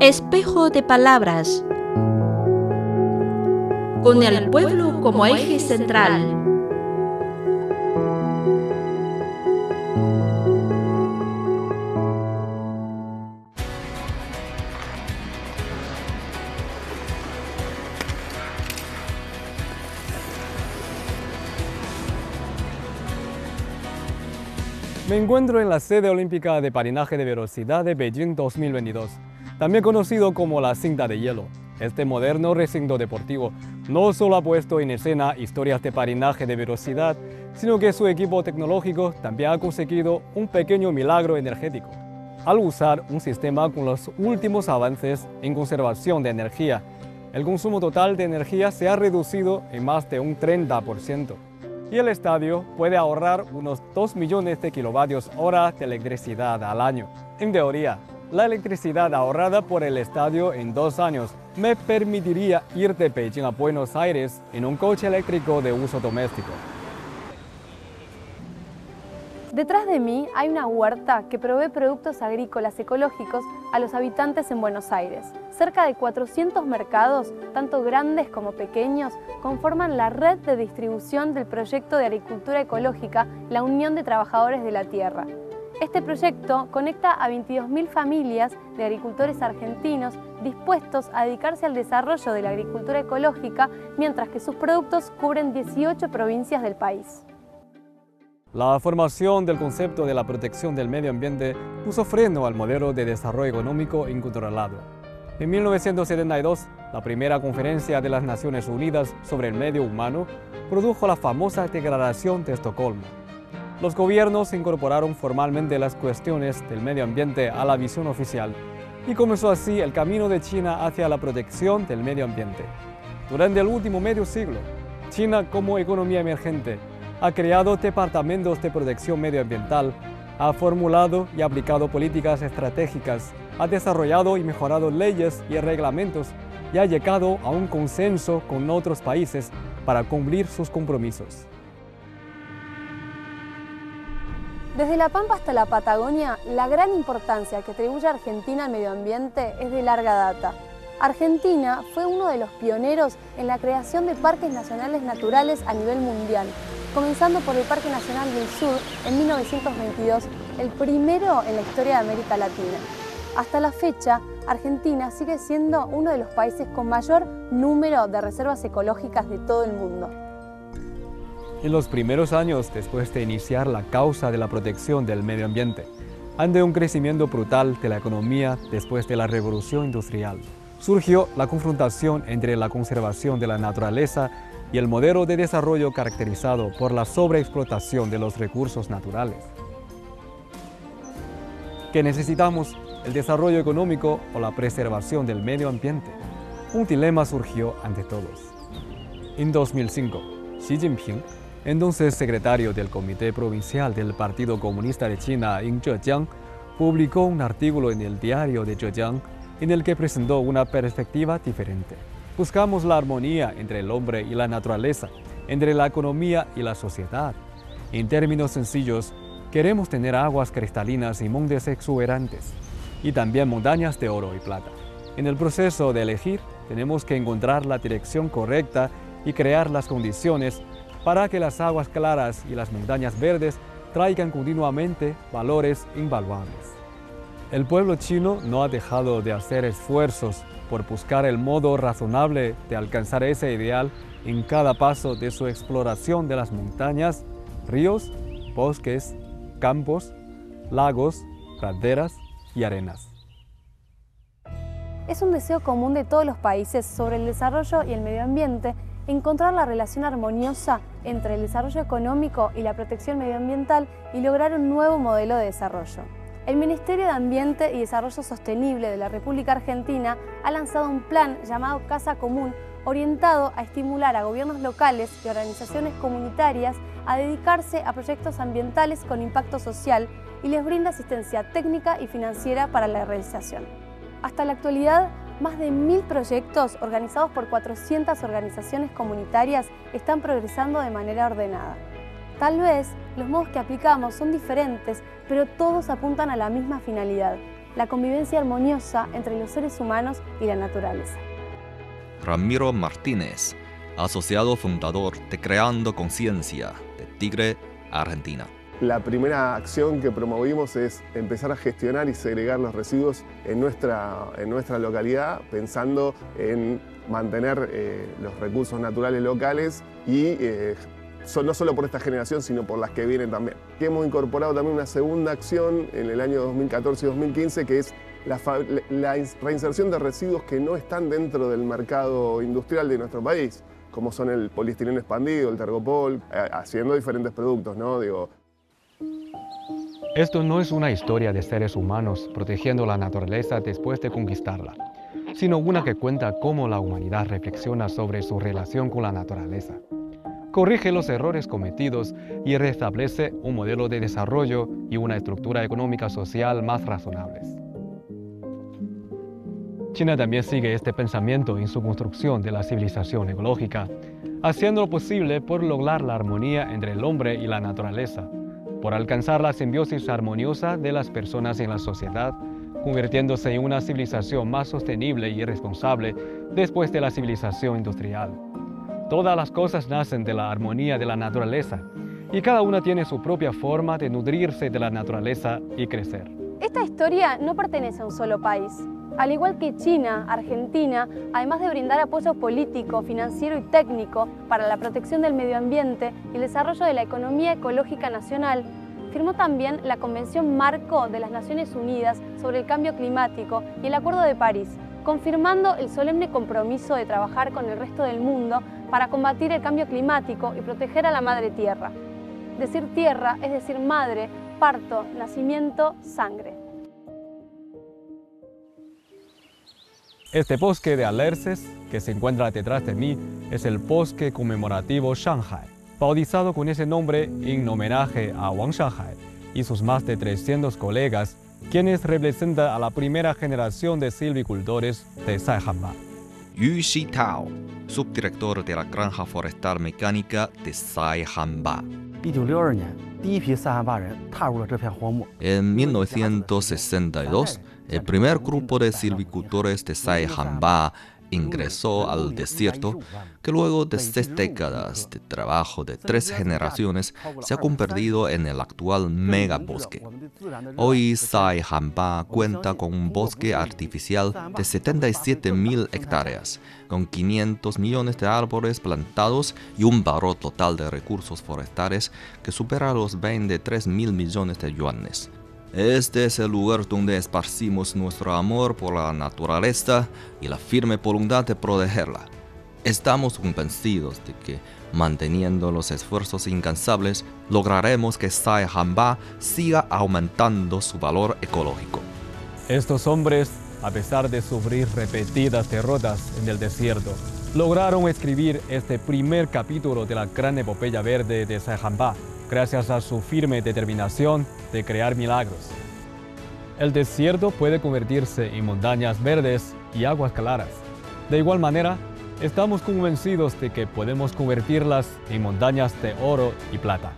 Espejo de palabras. Con el pueblo como eje central. Me encuentro en la sede olímpica de patinaje de velocidad de Beijing 2022, también conocido como la cinta de hielo. Este moderno recinto deportivo no solo ha puesto en escena historias de patinaje de velocidad, sino que su equipo tecnológico también ha conseguido un pequeño milagro energético. Al usar un sistema con los últimos avances en conservación de energía, el consumo total de energía se ha reducido en más de un 30% y el estadio puede ahorrar unos 2 millones de kilovatios hora de electricidad al año. En teoría, la electricidad ahorrada por el estadio en dos años me permitiría ir de Beijing a Buenos Aires en un coche eléctrico de uso doméstico. Detrás de mí hay una huerta que provee productos agrícolas ecológicos a los habitantes en Buenos Aires. Cerca de 400 mercados, tanto grandes como pequeños, conforman la red de distribución del proyecto de agricultura ecológica La Unión de Trabajadores de la Tierra. Este proyecto conecta a 22.000 familias de agricultores argentinos dispuestos a dedicarse al desarrollo de la agricultura ecológica, mientras que sus productos cubren 18 provincias del país. La formación del concepto de la protección del medio ambiente puso freno al modelo de desarrollo económico incontrolado. En 1972, la primera conferencia de las Naciones Unidas sobre el medio humano produjo la famosa Declaración de Estocolmo. Los gobiernos incorporaron formalmente las cuestiones del medio ambiente a la visión oficial y comenzó así el camino de China hacia la protección del medio ambiente. Durante el último medio siglo, China como economía emergente ha creado departamentos de protección medioambiental, ha formulado y aplicado políticas estratégicas, ha desarrollado y mejorado leyes y reglamentos y ha llegado a un consenso con otros países para cumplir sus compromisos. Desde La Pampa hasta la Patagonia, la gran importancia que atribuye Argentina al medio ambiente es de larga data. Argentina fue uno de los pioneros en la creación de parques nacionales naturales a nivel mundial, comenzando por el Parque Nacional del Sur en 1922, el primero en la historia de América Latina. Hasta la fecha, Argentina sigue siendo uno de los países con mayor número de reservas ecológicas de todo el mundo. En los primeros años después de iniciar la causa de la protección del medio ambiente, ante un crecimiento brutal de la economía después de la revolución industrial, surgió la confrontación entre la conservación de la naturaleza y el modelo de desarrollo caracterizado por la sobreexplotación de los recursos naturales. ¿Qué necesitamos? ¿El desarrollo económico o la preservación del medio ambiente? Un dilema surgió ante todos. En 2005, Xi Jinping, entonces secretario del Comité Provincial del Partido Comunista de China en Zhejiang, publicó un artículo en el diario de Zhejiang en el que presentó una perspectiva diferente. Buscamos la armonía entre el hombre y la naturaleza, entre la economía y la sociedad. En términos sencillos, queremos tener aguas cristalinas y montes exuberantes, y también montañas de oro y plata. En el proceso de elegir, tenemos que encontrar la dirección correcta y crear las condiciones para que las aguas claras y las montañas verdes traigan continuamente valores invaluables. El pueblo chino no ha dejado de hacer esfuerzos por buscar el modo razonable de alcanzar ese ideal en cada paso de su exploración de las montañas, ríos, bosques, campos, lagos, praderas y arenas. Es un deseo común de todos los países sobre el desarrollo y el medio ambiente encontrar la relación armoniosa entre el desarrollo económico y la protección medioambiental y lograr un nuevo modelo de desarrollo. El Ministerio de Ambiente y Desarrollo Sostenible de la República Argentina ha lanzado un plan llamado Casa Común orientado a estimular a gobiernos locales y organizaciones comunitarias a dedicarse a proyectos ambientales con impacto social y les brinda asistencia técnica y financiera para la realización. Hasta la actualidad, más de mil proyectos organizados por 400 organizaciones comunitarias están progresando de manera ordenada. Tal vez los modos que aplicamos son diferentes, pero todos apuntan a la misma finalidad, la convivencia armoniosa entre los seres humanos y la naturaleza. Ramiro Martínez, asociado fundador de Creando Conciencia de Tigre, Argentina. La primera acción que promovimos es empezar a gestionar y segregar los residuos en nuestra, en nuestra localidad, pensando en mantener eh, los recursos naturales locales y eh, no solo por esta generación, sino por las que vienen también. hemos incorporado también una segunda acción en el año 2014 y 2015, que es la, reinserción de residuos que no están dentro del mercado industrial de nuestro país como son el poliestireno expandido, el tergopol, eh, haciendo diferentes productos, ¿no? Digo, esto no es una historia de seres humanos protegiendo la naturaleza después de conquistarla, sino una que cuenta cómo la humanidad reflexiona sobre su relación con la naturaleza. Corrige los errores cometidos y restablece un modelo de desarrollo y una estructura económica social más razonables. China también sigue este pensamiento en su construcción de la civilización ecológica, haciendo lo posible por lograr la armonía entre el hombre y la naturaleza, por alcanzar la simbiosis armoniosa de las personas en la sociedad, convirtiéndose en una civilización más sostenible y responsable después de la civilización industrial. Todas las cosas nacen de la armonía de la naturaleza y cada una tiene su propia forma de nutrirse de la naturaleza y crecer. Esta historia no pertenece a un solo país. Al igual que China, Argentina, además de brindar apoyo político, financiero y técnico para la protección del medio ambiente y el desarrollo de la economía ecológica nacional, firmó también la Convención Marco de las Naciones Unidas sobre el Cambio Climático y el Acuerdo de París, confirmando el solemne compromiso de trabajar con el resto del mundo para combatir el cambio climático y proteger a la madre tierra. Decir tierra es decir madre, parto, nacimiento, sangre. Este bosque de alerces que se encuentra detrás de mí es el bosque conmemorativo Shanghai, bautizado con ese nombre en homenaje a Wang Shanghai y sus más de 300 colegas, quienes representan a la primera generación de silvicultores de Saihanba. Yu Tao, subdirector de la granja forestal mecánica de Saihanba. En 1962, el primer grupo de silvicultores de Saihanba ingresó al desierto, que luego de seis décadas de trabajo de tres generaciones se ha convertido en el actual megabosque. Hoy Saihanba cuenta con un bosque artificial de 77.000 hectáreas, con 500 millones de árboles plantados y un valor total de recursos forestales que supera los 23 mil millones de yuanes. Este es el lugar donde esparcimos nuestro amor por la naturaleza y la firme voluntad de protegerla. Estamos convencidos de que, manteniendo los esfuerzos incansables, lograremos que Sai Hamba siga aumentando su valor ecológico. Estos hombres, a pesar de sufrir repetidas derrotas en el desierto, lograron escribir este primer capítulo de la gran epopeya verde de Sai Hamba gracias a su firme determinación de crear milagros. El desierto puede convertirse en montañas verdes y aguas claras. De igual manera, estamos convencidos de que podemos convertirlas en montañas de oro y plata.